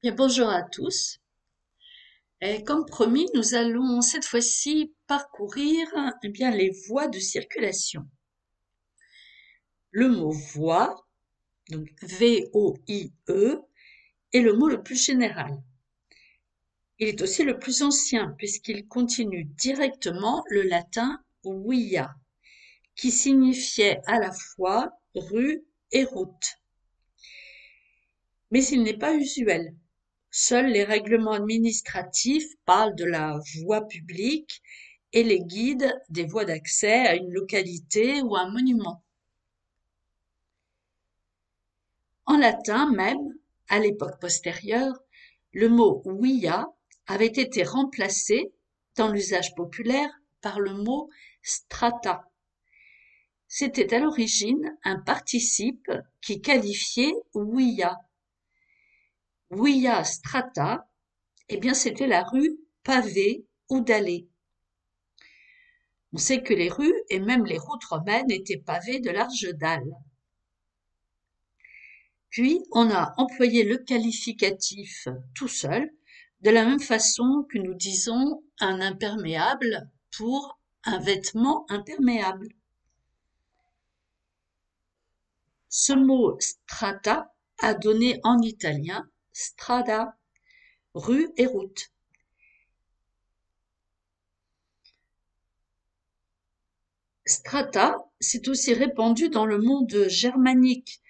Bien, bonjour à tous. Et comme promis, nous allons cette fois-ci parcourir eh bien, les voies de circulation. Le mot voie, donc V-O-I-E, est le mot le plus général. Il est aussi le plus ancien puisqu'il continue directement le latin via, qui signifiait à la fois rue et route. Mais il n'est pas usuel. Seuls les règlements administratifs parlent de la voie publique et les guides des voies d'accès à une localité ou un monument. En latin même, à l'époque postérieure, le mot via avait été remplacé dans l'usage populaire par le mot strata. C'était à l'origine un participe qui qualifiait via. Via strata, eh bien c'était la rue pavée ou dallée. On sait que les rues et même les routes romaines étaient pavées de larges dalles. Puis on a employé le qualificatif tout seul de la même façon que nous disons un imperméable pour un vêtement imperméable. Ce mot strata a donné en italien strada, rue et route. Strata s'est aussi répandu dans le monde germanique,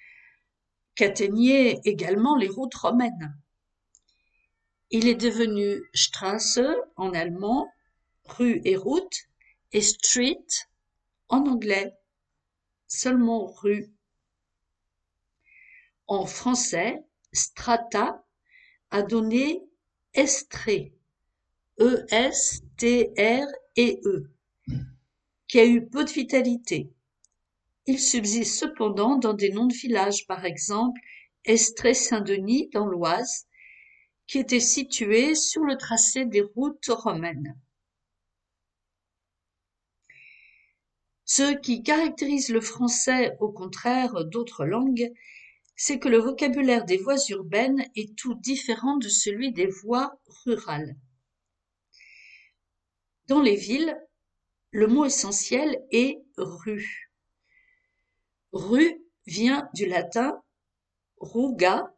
qu'atteignaient également les routes romaines. Il est devenu Straße en allemand, rue et route, et street en anglais, seulement rue. En français, strata a donné estrée, E-S-T-R-E-E, qui a eu peu de vitalité. Il subsiste cependant dans des noms de villages, par exemple Estrée-Saint-Denis dans l'Oise, qui était situé sur le tracé des routes romaines. Ce qui caractérise le français au contraire d'autres langues, c'est que le vocabulaire des voies urbaines est tout différent de celui des voies rurales. Dans les villes, le mot essentiel est rue. Rue vient du latin ruga,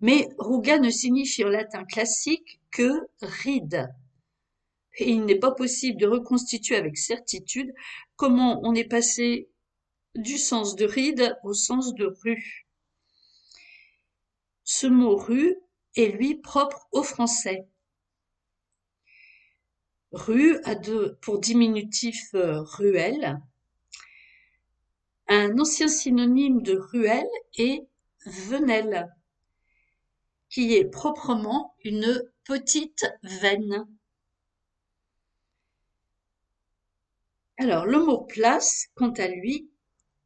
mais ruga ne signifie en latin classique que ride. Et il n'est pas possible de reconstituer avec certitude comment on est passé du sens de ride au sens de rue. Ce mot rue est lui propre au français. Rue a deux, pour diminutif euh, ruelle. Un ancien synonyme de ruelle est venelle qui est proprement une petite veine. Alors, le mot place, quant à lui,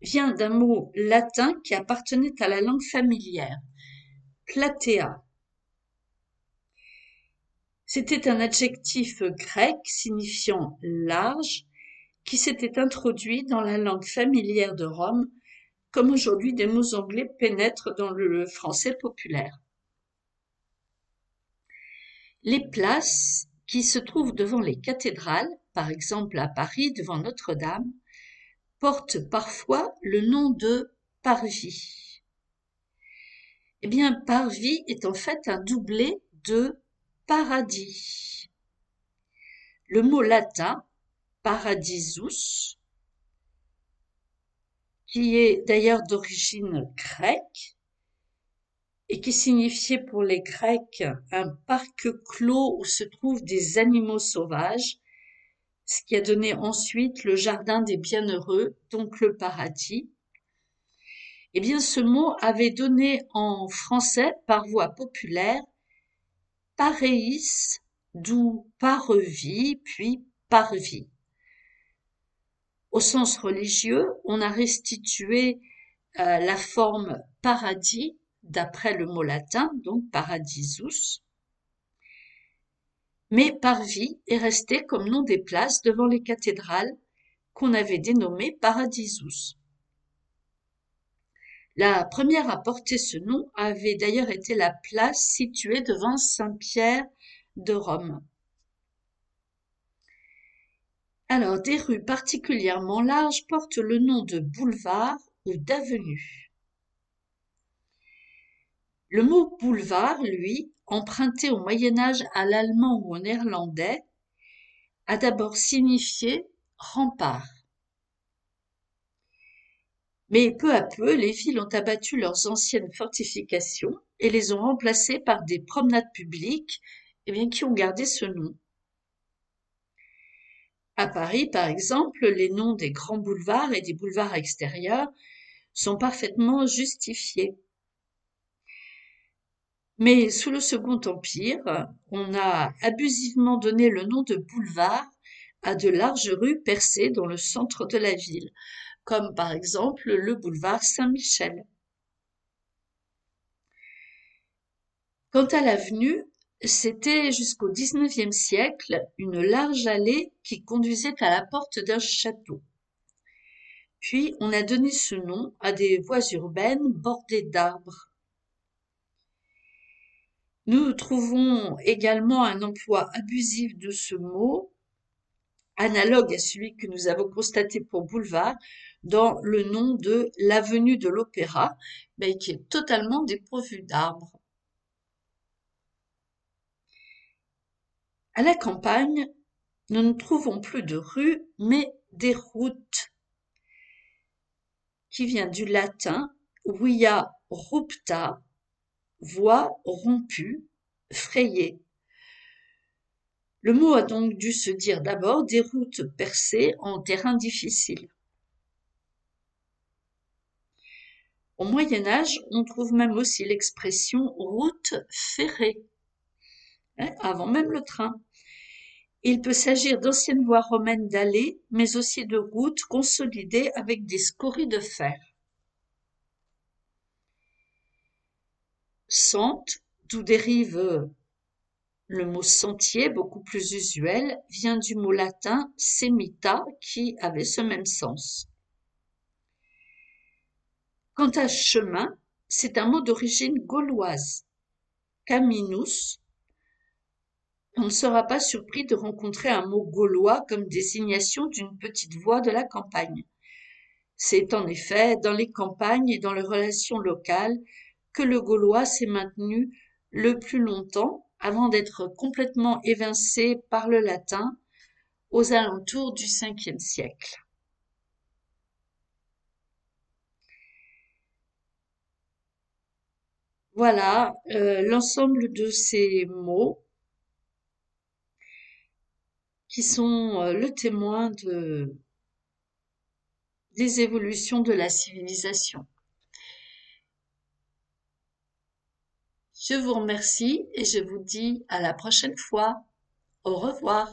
vient d'un mot latin qui appartenait à la langue familière, platea. C'était un adjectif grec signifiant large qui s'était introduit dans la langue familière de Rome, comme aujourd'hui des mots anglais pénètrent dans le français populaire. Les places qui se trouvent devant les cathédrales, par exemple à Paris devant Notre-Dame, portent parfois le nom de parvis. Eh bien, parvis est en fait un doublé de paradis. Le mot latin paradisus, qui est d'ailleurs d'origine grecque, et qui signifiait pour les Grecs un parc clos où se trouvent des animaux sauvages, ce qui a donné ensuite le jardin des bienheureux, donc le paradis. Eh bien, ce mot avait donné en français, par voie populaire, pareis, d'où parvis, puis parvis. Au sens religieux, on a restitué euh, la forme paradis d'après le mot latin, donc paradisus. Mais Parvis est resté comme nom des places devant les cathédrales qu'on avait dénommées paradisus. La première à porter ce nom avait d'ailleurs été la place située devant Saint-Pierre de Rome. Alors, des rues particulièrement larges portent le nom de boulevard ou d'avenue. Le mot boulevard, lui, emprunté au Moyen Âge à l'allemand ou au néerlandais, a d'abord signifié rempart. Mais peu à peu, les villes ont abattu leurs anciennes fortifications et les ont remplacées par des promenades publiques eh bien, qui ont gardé ce nom. À Paris, par exemple, les noms des grands boulevards et des boulevards extérieurs sont parfaitement justifiés. Mais sous le Second Empire, on a abusivement donné le nom de boulevard à de larges rues percées dans le centre de la ville, comme par exemple le boulevard Saint-Michel. Quant à l'avenue, c'était jusqu'au XIXe siècle une large allée qui conduisait à la porte d'un château. Puis on a donné ce nom à des voies urbaines bordées d'arbres. Nous trouvons également un emploi abusif de ce mot, analogue à celui que nous avons constaté pour boulevard, dans le nom de l'avenue de l'Opéra, mais qui est totalement dépourvu d'arbres. À la campagne, nous ne trouvons plus de rues, mais des routes, qui vient du latin via rupta, voie rompue, frayée. Le mot a donc dû se dire d'abord des routes percées en terrain difficile. Au Moyen Âge, on trouve même aussi l'expression route ferrée, hein, avant même le train. Il peut s'agir d'anciennes voies romaines d'allées, mais aussi de routes consolidées avec des scories de fer. Sente, d'où dérive le mot sentier, beaucoup plus usuel, vient du mot latin semita qui avait ce même sens. Quant à chemin, c'est un mot d'origine gauloise. Caminus, on ne sera pas surpris de rencontrer un mot gaulois comme désignation d'une petite voie de la campagne. C'est en effet dans les campagnes et dans les relations locales que le gaulois s'est maintenu le plus longtemps avant d'être complètement évincé par le latin aux alentours du Ve siècle. Voilà euh, l'ensemble de ces mots qui sont euh, le témoin de, des évolutions de la civilisation. Je vous remercie et je vous dis à la prochaine fois. Au revoir.